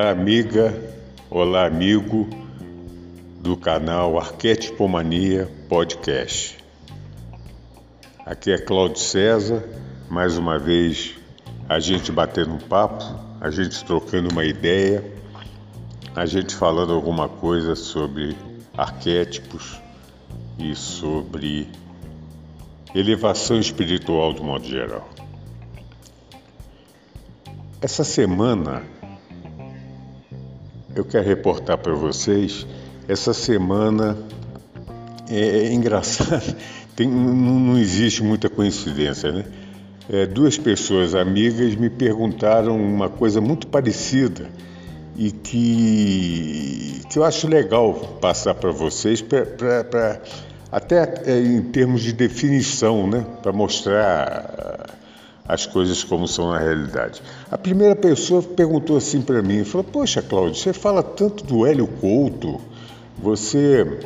Olá, amiga, olá, amigo do canal Arquetipomania Podcast. Aqui é Cláudio César, mais uma vez a gente batendo um papo, a gente trocando uma ideia, a gente falando alguma coisa sobre arquétipos e sobre elevação espiritual de modo geral. Essa semana eu quero reportar para vocês. Essa semana é, é engraçado, Tem, não existe muita coincidência, né? É, duas pessoas amigas me perguntaram uma coisa muito parecida e que, que eu acho legal passar para vocês, pra, pra, pra até é, em termos de definição, né? para mostrar as coisas como são na realidade. A primeira pessoa perguntou assim para mim, falou: "Poxa, Cláudio, você fala tanto do Hélio Couto, você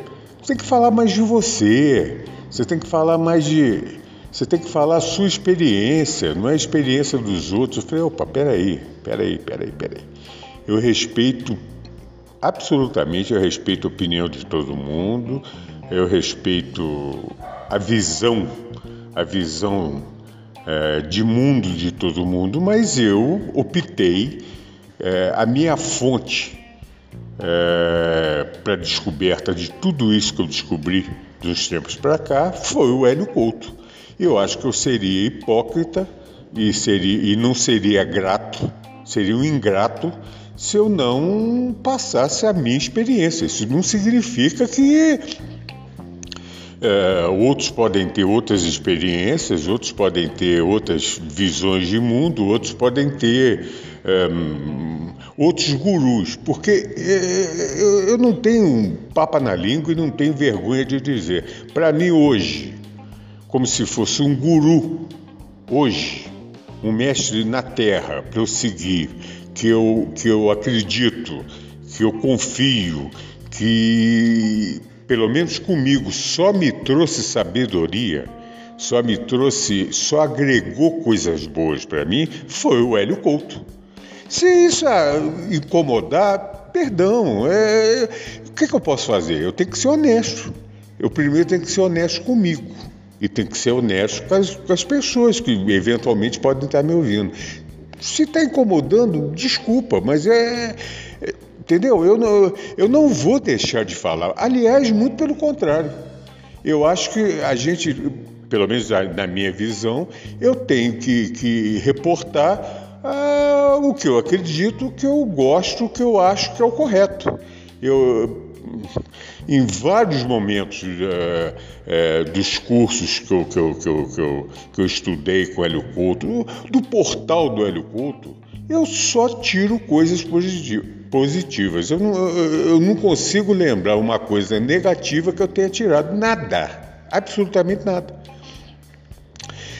tem que falar mais de você, você tem que falar mais de, você tem que falar a sua experiência, não é a experiência dos outros". Eu falei: "Opa, peraí, peraí, peraí, peraí. Eu respeito absolutamente, eu respeito a opinião de todo mundo, eu respeito a visão, a visão é, de mundo de todo mundo, mas eu optei, é, a minha fonte é, para descoberta de tudo isso que eu descobri dos tempos para cá foi o Hélio Couto. Eu acho que eu seria hipócrita e, seria, e não seria grato, seria um ingrato se eu não passasse a minha experiência. Isso não significa que é, outros podem ter outras experiências, outros podem ter outras visões de mundo, outros podem ter é, outros gurus, porque é, eu, eu não tenho papa na língua e não tenho vergonha de dizer. Para mim, hoje, como se fosse um guru, hoje, um mestre na terra para eu seguir, que eu, que eu acredito, que eu confio, que pelo menos comigo, só me trouxe sabedoria, só me trouxe, só agregou coisas boas para mim, foi o Hélio Couto. Se isso incomodar, perdão, é... o que, que eu posso fazer? Eu tenho que ser honesto. Eu primeiro tenho que ser honesto comigo e tenho que ser honesto com as, com as pessoas que eventualmente podem estar me ouvindo. Se está incomodando, desculpa, mas é, é Entendeu? Eu não, eu não vou deixar de falar. Aliás, muito pelo contrário. Eu acho que a gente, pelo menos na minha visão, eu tenho que, que reportar ah, o que eu acredito, o que eu gosto, o que eu acho que é o correto. Eu, em vários momentos uh, dos cursos que eu, que, eu, que, eu, que, eu, que eu estudei com o Hélio Couto, do, do portal do Hélio Couto, eu só tiro coisas positivas. Eu não, eu não consigo lembrar uma coisa negativa que eu tenha tirado. Nada. Absolutamente nada.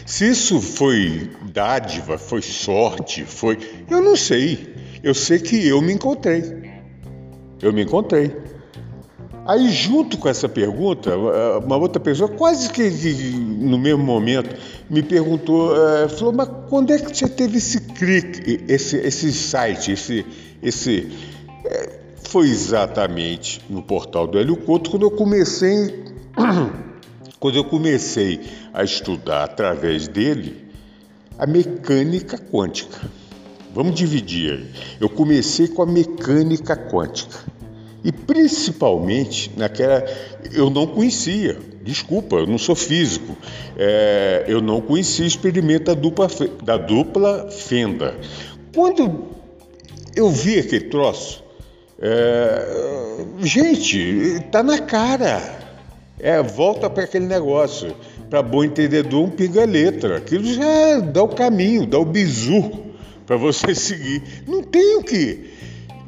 Se isso foi dádiva, foi sorte, foi. Eu não sei. Eu sei que eu me encontrei. Eu me encontrei. Aí, junto com essa pergunta, uma outra pessoa, quase que no mesmo momento, me perguntou, eh, falou, mas quando é que você teve esse clique, esse, esse site, esse, esse... Eh, foi exatamente no portal do Hélio Couto, quando eu comecei, quando eu comecei a estudar através dele a mecânica quântica. Vamos dividir aí. Eu comecei com a mecânica quântica. E principalmente naquela. Eu não conhecia, desculpa, eu não sou físico, é, eu não conhecia o experimento da dupla, da dupla fenda. Quando eu vi aquele troço, é, gente, tá na cara. É, volta para aquele negócio. Para bom entendedor, um pinga letra. Aquilo já dá o caminho, dá o bizu para você seguir. Não tem o que.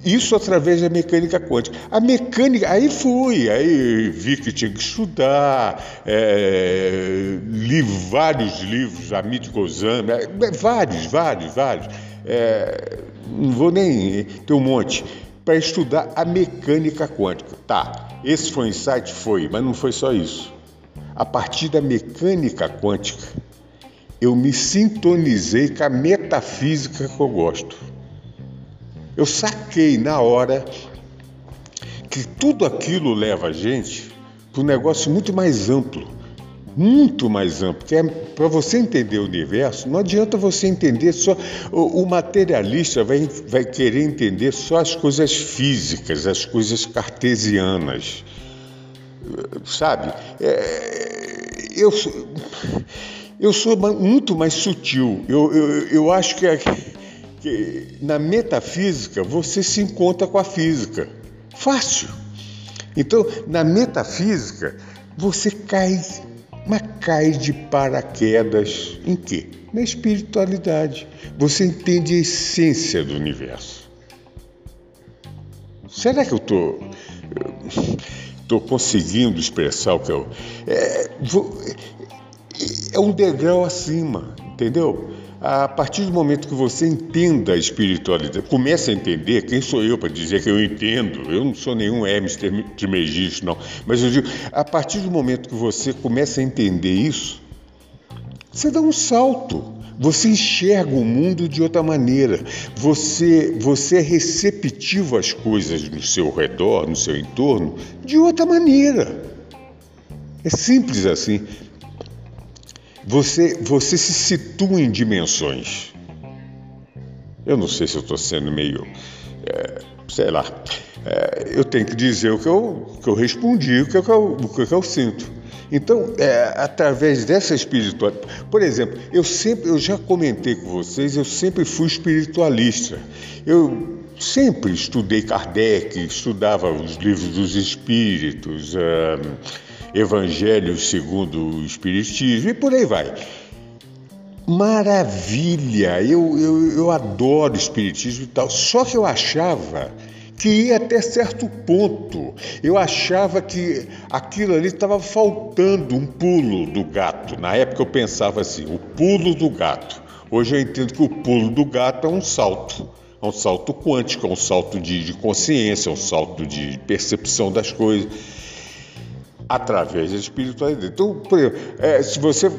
Isso através da mecânica quântica. A mecânica, aí fui, aí vi que tinha que estudar, é, li vários livros, Amit Gozan, é, vários, vários, vários. É, não vou nem. Tem um monte. Para estudar a mecânica quântica. Tá, esse foi o insight? Foi, mas não foi só isso. A partir da mecânica quântica, eu me sintonizei com a metafísica que eu gosto. Eu saquei na hora que tudo aquilo leva a gente para um negócio muito mais amplo, muito mais amplo, que é para você entender o universo, não adianta você entender só. O, o, materialista vai, vai querer entender só as coisas físicas, as coisas cartesianas. Sabe? É, eu, eu sou muito mais sutil. Eu, eu, eu acho que. É, que na metafísica você se encontra com a física. Fácil. Então, na metafísica, você cai, mas cai de paraquedas em quê? Na espiritualidade. Você entende a essência do universo. Será que eu estou tô, tô conseguindo expressar o que eu. É, vou, é um degrau acima, entendeu? A partir do momento que você entenda a espiritualidade, comece a entender, quem sou eu para dizer que eu entendo? Eu não sou nenhum Hermes Trismegisto, não. Mas eu digo, a partir do momento que você começa a entender isso, você dá um salto. Você enxerga o mundo de outra maneira. Você, você é receptivo às coisas no seu redor, no seu entorno, de outra maneira. É simples assim. Você, você se situa em dimensões. Eu não sei se eu estou sendo meio. É, sei lá. É, eu tenho que dizer o que eu, que eu respondi, o que eu, o que eu sinto. Então, é, através dessa espiritualidade, por exemplo, eu sempre, eu já comentei com vocês, eu sempre fui espiritualista. Eu sempre estudei Kardec, estudava os livros dos espíritos. Evangelho segundo o Espiritismo e por aí vai. Maravilha! Eu, eu, eu adoro Espiritismo e tal, só que eu achava que ia até certo ponto. Eu achava que aquilo ali estava faltando um pulo do gato. Na época eu pensava assim, o pulo do gato. Hoje eu entendo que o pulo do gato é um salto. É um salto quântico, é um salto de, de consciência, é um salto de percepção das coisas através da espiritualidade. Então, exemplo, é, se você.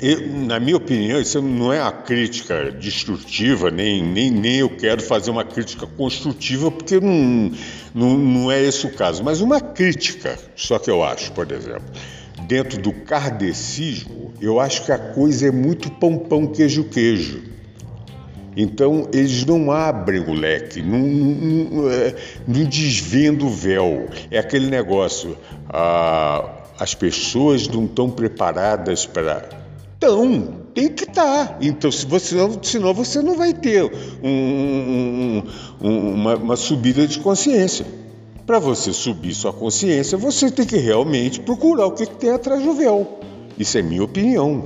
Eu, na minha opinião, isso não é uma crítica destrutiva, nem, nem, nem eu quero fazer uma crítica construtiva, porque não, não, não é esse o caso, mas uma crítica, só que eu acho, por exemplo, dentro do kardecismo, eu acho que a coisa é muito pão, pão, queijo, queijo. Então, eles não abrem o leque, não, não, é, não desvendo o véu. É aquele negócio, ah, as pessoas não estão preparadas para. Estão, tem que estar. Tá. Então, se você, senão você não vai ter um, um, uma, uma subida de consciência. Para você subir sua consciência, você tem que realmente procurar o que, que tem atrás do véu. Isso é minha opinião.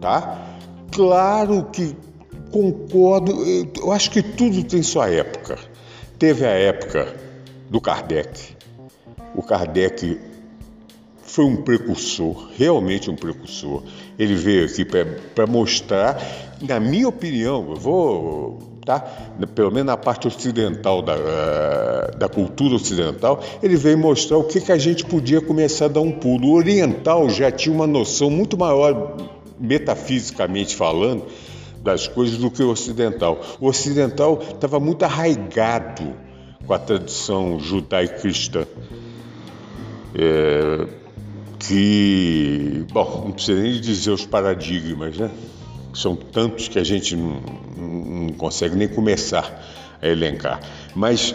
Tá? Claro que concordo, eu acho que tudo tem sua época. Teve a época do Kardec. O Kardec foi um precursor, realmente um precursor. Ele veio aqui para mostrar, na minha opinião, eu vou, tá? pelo menos na parte ocidental da, da cultura ocidental, ele veio mostrar o que, que a gente podia começar a dar um pulo. O oriental já tinha uma noção muito maior, metafisicamente falando, das coisas do que o ocidental. O ocidental estava muito arraigado com a tradição judaico-cristã. É, que, bom, não precisa nem dizer os paradigmas, né? São tantos que a gente não, não consegue nem começar a elencar. Mas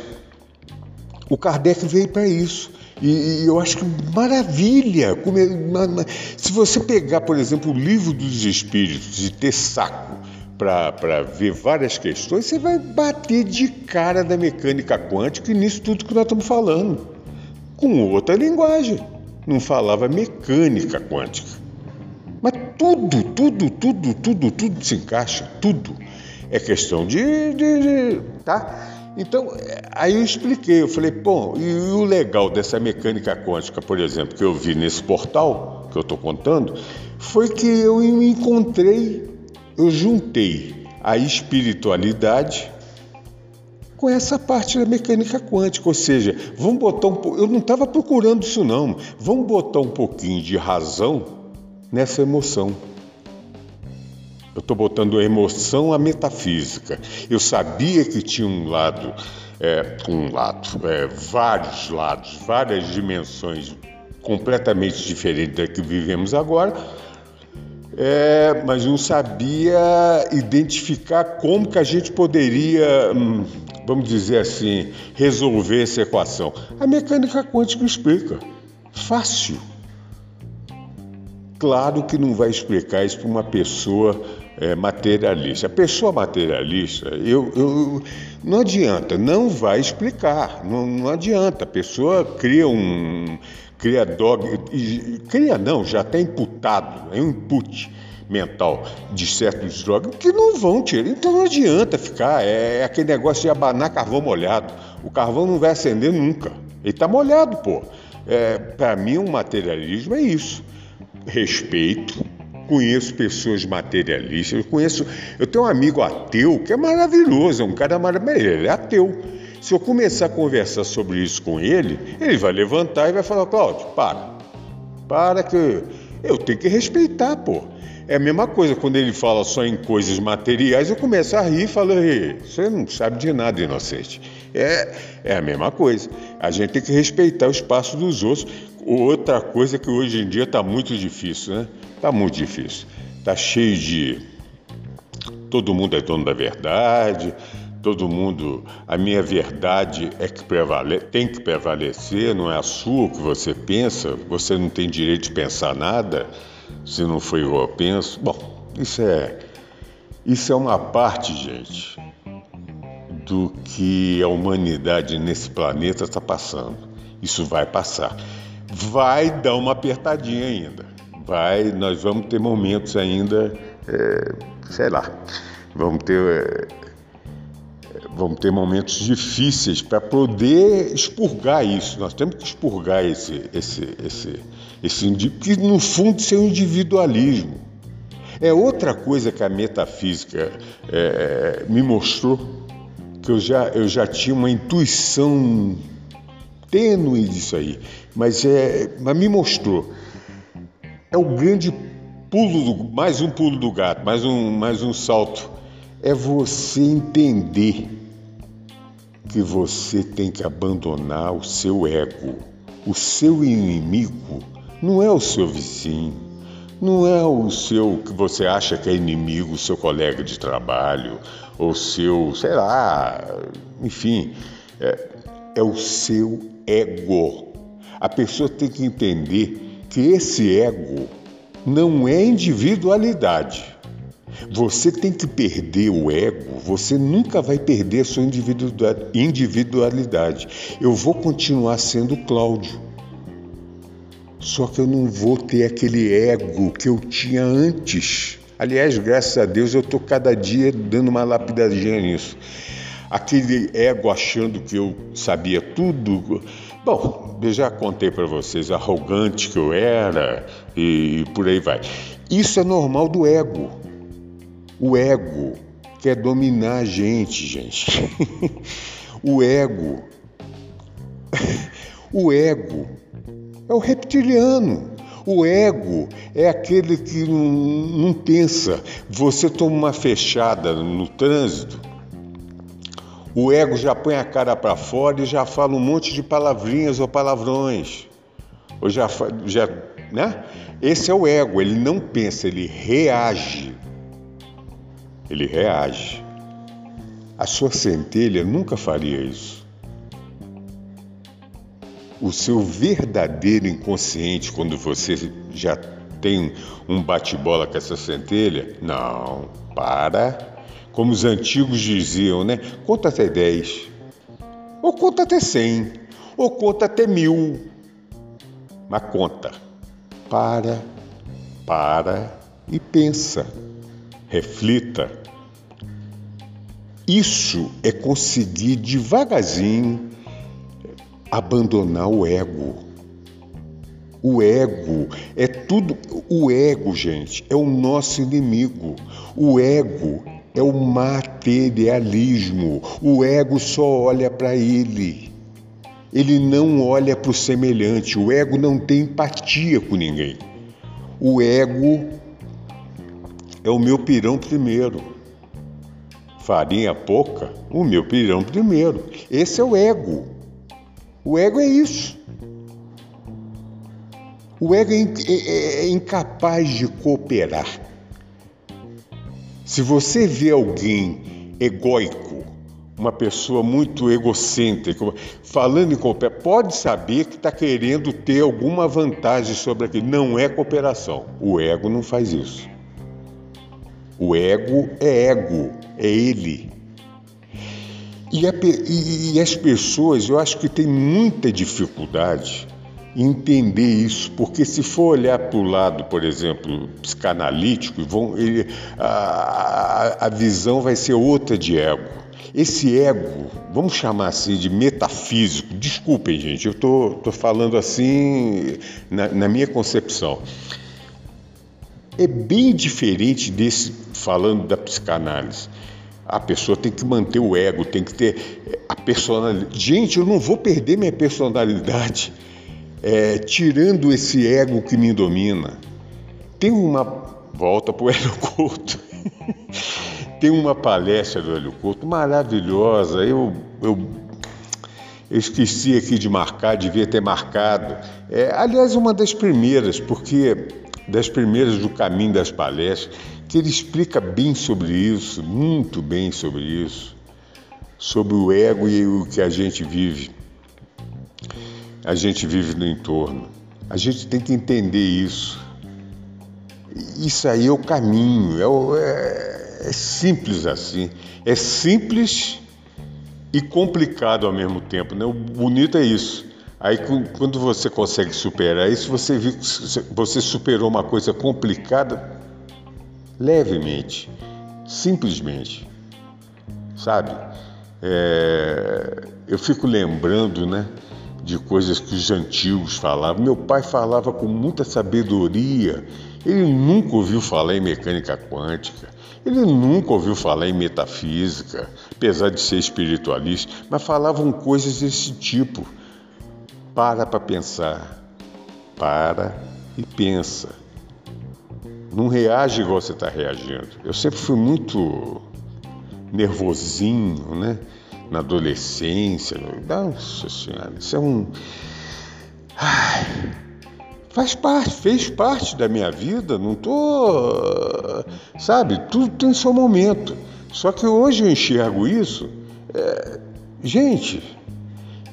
o Kardec veio para isso. E, eu acho que maravilha! Se você pegar, por exemplo, o livro dos Espíritos e ter saco para ver várias questões, você vai bater de cara da mecânica quântica e nisso tudo que nós estamos falando. Com outra linguagem. Não falava mecânica quântica. Mas tudo, tudo, tudo, tudo, tudo se encaixa, tudo. É questão de, de, de tá? Então, aí eu expliquei, eu falei, bom, e o legal dessa mecânica quântica, por exemplo, que eu vi nesse portal que eu estou contando, foi que eu me encontrei, eu juntei a espiritualidade com essa parte da mecânica quântica, ou seja, vamos botar um eu não estava procurando isso não, vamos botar um pouquinho de razão nessa emoção. Eu estou botando a emoção à metafísica. Eu sabia que tinha um lado, é, um lado, é, vários lados, várias dimensões completamente diferentes da que vivemos agora, é, mas não sabia identificar como que a gente poderia, hum, vamos dizer assim, resolver essa equação. A mecânica quântica explica. Fácil. Claro que não vai explicar isso para uma pessoa é, materialista. A pessoa materialista, eu, eu, não adianta, não vai explicar, não, não adianta. A pessoa cria um. Cria dog. cria não, já está imputado, é um input mental de certos drogas que não vão tirar. Então não adianta ficar, é, é aquele negócio de abanar carvão molhado. O carvão não vai acender nunca. Ele está molhado, pô. É, Para mim, o um materialismo é isso. Respeito, conheço pessoas materialistas, eu conheço, eu tenho um amigo ateu que é maravilhoso, é um cara maravilhoso, ele é ateu. Se eu começar a conversar sobre isso com ele, ele vai levantar e vai falar, Cláudio, para, para que eu tenho que respeitar, pô. É a mesma coisa, quando ele fala só em coisas materiais, eu começo a rir e falo, você não sabe de nada, inocente. É, é a mesma coisa. A gente tem que respeitar o espaço dos outros. Outra coisa que hoje em dia está muito difícil, né? Está muito difícil. Está cheio de. Todo mundo é dono da verdade, todo mundo. A minha verdade é que prevale... tem que prevalecer, não é a sua o que você pensa, você não tem direito de pensar nada se não foi eu penso. Bom, isso é. Isso é uma parte, gente, do que a humanidade nesse planeta está passando. Isso vai passar. Vai dar uma apertadinha ainda. Vai, nós vamos ter momentos ainda, é, sei lá, vamos ter, é, vamos ter momentos difíceis para poder expurgar isso. Nós temos que expurgar esse, esse, esse, esse, que no fundo isso é um individualismo. É outra coisa que a metafísica é, me mostrou que eu já, eu já tinha uma intuição tênue disso aí, mas, é, mas me mostrou. É o grande pulo, do, mais um pulo do gato, mais um, mais um salto. É você entender que você tem que abandonar o seu ego. O seu inimigo não é o seu vizinho, não é o seu que você acha que é inimigo, o seu colega de trabalho, ou seu, sei lá, enfim, é, é o seu ego. A pessoa tem que entender que esse ego não é individualidade. Você tem que perder o ego, você nunca vai perder a sua individualidade. Eu vou continuar sendo Cláudio. Só que eu não vou ter aquele ego que eu tinha antes. Aliás, graças a Deus, eu estou cada dia dando uma lapidadinha nisso. Aquele ego achando que eu sabia tudo. Bom, eu já contei para vocês, arrogante que eu era e por aí vai. Isso é normal do ego. O ego quer dominar a gente, gente. o ego. o ego é o reptiliano. O ego é aquele que não, não pensa. Você toma uma fechada no trânsito, o ego já põe a cara para fora e já fala um monte de palavrinhas ou palavrões. Ou já, já, né? Esse é o ego, ele não pensa, ele reage. Ele reage. A sua centelha nunca faria isso o seu verdadeiro inconsciente, quando você já tem um bate-bola com essa centelha, não, para. Como os antigos diziam, né? Conta até 10, ou conta até 100, ou conta até mil. Mas conta. Para, para e pensa. Reflita. Isso é conseguir devagarzinho abandonar o ego. O ego é tudo. O ego, gente, é o nosso inimigo. O ego é o materialismo. O ego só olha para ele. Ele não olha para o semelhante. O ego não tem empatia com ninguém. O ego é o meu pirão primeiro. Farinha pouca, o meu pirão primeiro. Esse é o ego. O ego é isso. O ego é, é, é incapaz de cooperar. Se você vê alguém egóico, uma pessoa muito egocêntrica, falando em cooperar, pode saber que está querendo ter alguma vantagem sobre aquilo. Não é cooperação. O ego não faz isso. O ego é ego, é ele. E, a, e, e as pessoas, eu acho que têm muita dificuldade em entender isso, porque se for olhar para o lado, por exemplo, psicanalítico, vão, ele, a, a visão vai ser outra de ego. Esse ego, vamos chamar assim de metafísico, desculpem, gente, eu estou tô, tô falando assim na, na minha concepção. É bem diferente desse, falando da psicanálise. A pessoa tem que manter o ego, tem que ter a personalidade. Gente, eu não vou perder minha personalidade é, tirando esse ego que me domina. Tem uma. Volta para o Hélio Couto. tem uma palestra do Hélio Couto maravilhosa. Eu, eu, eu, esqueci aqui de marcar, devia ter marcado. É, aliás, uma das primeiras, porque das primeiras do caminho das palestras que ele explica bem sobre isso, muito bem sobre isso, sobre o ego e o que a gente vive. A gente vive no entorno. A gente tem que entender isso. Isso aí é o caminho, é, é, é simples assim. É simples e complicado ao mesmo tempo. Né? O bonito é isso. Aí quando você consegue superar isso, você, você superou uma coisa complicada levemente, simplesmente, sabe? É, eu fico lembrando, né, de coisas que os antigos falavam. Meu pai falava com muita sabedoria. Ele nunca ouviu falar em mecânica quântica. Ele nunca ouviu falar em metafísica, apesar de ser espiritualista, mas falavam coisas desse tipo. Para para pensar. Para e pensa não reage igual você está reagindo. Eu sempre fui muito nervosinho, né? Na adolescência. Nossa Senhora, isso é um. Ai, faz parte, fez parte da minha vida, não tô. Sabe, tudo tem seu momento. Só que hoje eu enxergo isso. É... gente.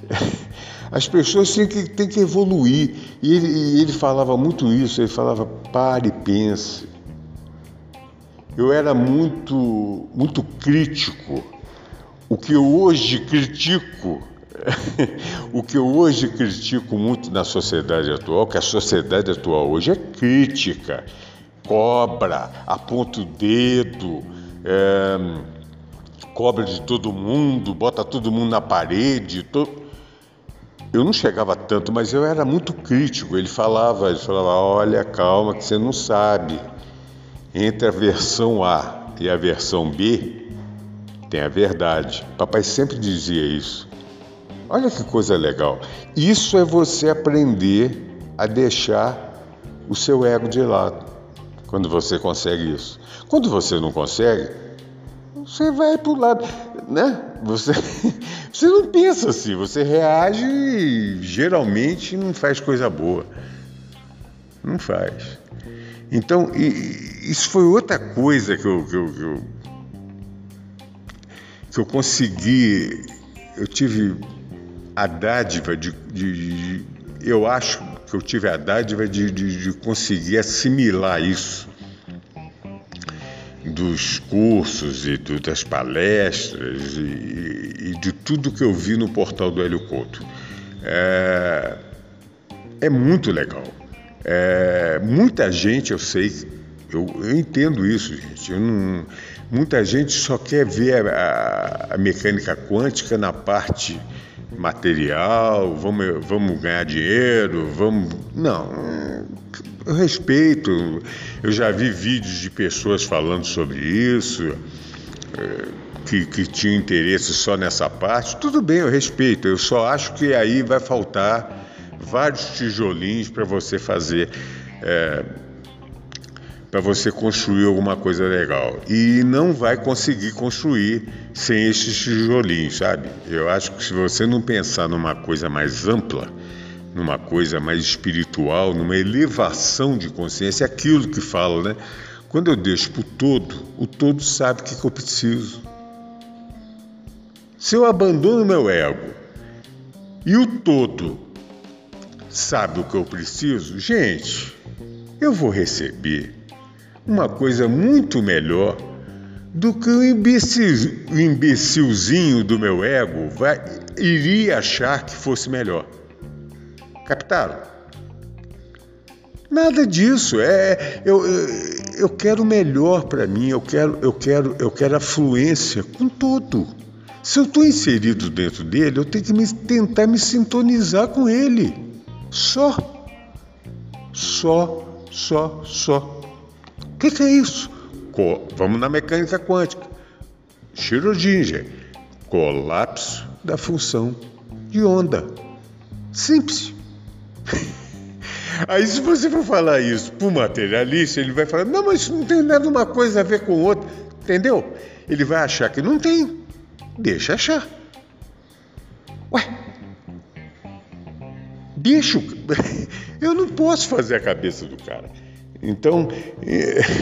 As pessoas têm que, têm que evoluir. E ele, ele falava muito isso, ele falava, pare e pense. Eu era muito, muito crítico. O que eu hoje critico, o que eu hoje critico muito na sociedade atual, que a sociedade atual hoje é crítica, cobra, aponta o dedo, é, cobra de todo mundo, bota todo mundo na parede. Eu não chegava tanto, mas eu era muito crítico. Ele falava, ele falava, olha, calma, que você não sabe. Entre a versão A e a versão B tem a verdade. Papai sempre dizia isso. Olha que coisa legal. Isso é você aprender a deixar o seu ego de lado. Quando você consegue isso. Quando você não consegue, você vai para o lado, né? Você, você não pensa assim, você reage e geralmente não faz coisa boa. Não faz. Então, isso foi outra coisa que eu, que eu, que eu, que eu consegui. Eu tive a dádiva de, de, de, Eu acho que eu tive a dádiva de, de, de conseguir assimilar isso dos cursos e do, das palestras e, e, de tudo que eu vi no portal do Hélio Couto. É, é muito legal. É, muita gente, eu sei, Eu, eu entendo isso, gente. Não, muita gente só quer ver a, a, mecânica quântica na parte material, vamos, vamos ganhar dinheiro, vamos. Não, eu respeito. Eu já vi vídeos de pessoas falando sobre isso, eh, que, que tinham interesse só nessa parte. Tudo bem, eu respeito. Eu só acho que aí vai faltar vários tijolinhos para você fazer. É, para você construir alguma coisa legal. E não vai conseguir construir sem esses tijolinhos, sabe? Eu acho que se você não pensar numa coisa mais ampla, numa coisa mais espiritual, numa elevação de consciência, é aquilo que falo, né? Quando eu deixo para o todo, o todo sabe o que, que eu preciso. Se eu abandono meu ego e o todo sabe o que eu preciso, gente, eu vou receber uma coisa muito melhor do que o, imbecil, o imbecilzinho do meu ego vai, iria achar que fosse melhor. Captaram? Nada disso. É, eu, eu, eu quero o melhor para mim. Eu quero, eu quero, eu quero a fluência com tudo. Se eu estou inserido dentro dele, eu tenho que me, tentar me sintonizar com ele. Só. Só, só, só que, que é isso? Co Vamos na mecânica quântica. Schrödinger, colapso da função de onda. Simples. Aí, se você for falar isso para o materialista, ele vai falar: não, mas isso não tem nada uma coisa a ver com outra. Entendeu? Ele vai achar que não tem. Deixa achar. Ué. Bicho, eu não posso fazer a cabeça do cara. Então,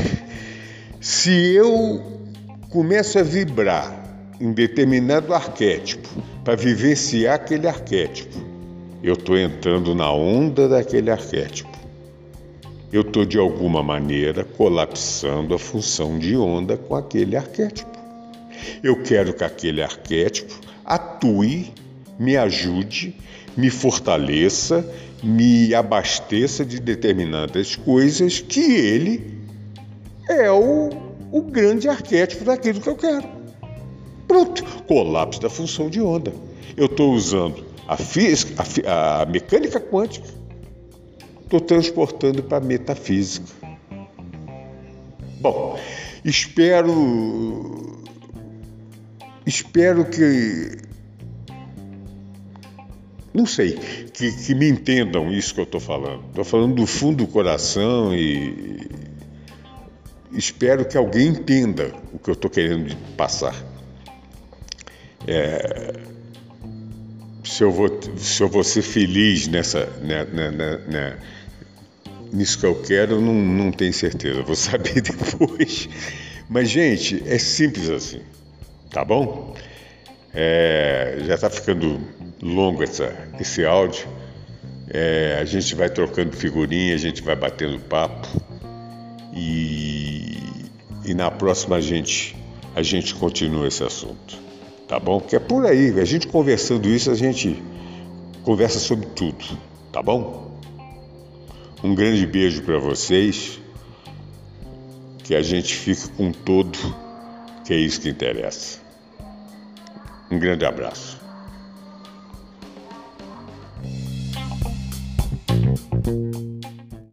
se eu começo a vibrar em determinado arquétipo para vivenciar aquele arquétipo, eu estou entrando na onda daquele arquétipo. Eu estou, de alguma maneira, colapsando a função de onda com aquele arquétipo. Eu quero que aquele arquétipo atue, me ajude, me fortaleça me abasteça de determinadas coisas que ele é o, o grande arquétipo daquilo que eu quero. Pronto, colapso da função de onda. Eu estou usando a, física, a, a mecânica quântica, estou transportando para a metafísica. Bom, espero espero que não sei, que, que me entendam isso que eu estou falando. Estou falando do fundo do coração e espero que alguém entenda o que eu estou querendo passar. É, se, eu vou, se eu vou ser feliz nessa, né, né, né, né nisso que eu quero, não, não tenho certeza, vou saber depois. Mas, gente, é simples assim, tá bom? É, já está ficando longo essa, esse áudio. É, a gente vai trocando figurinha, a gente vai batendo papo e, e na próxima a gente, a gente continua esse assunto, tá bom? Que é por aí, a gente conversando isso, a gente conversa sobre tudo, tá bom? Um grande beijo para vocês, que a gente fique com todo, que é isso que interessa. Um grande abraço.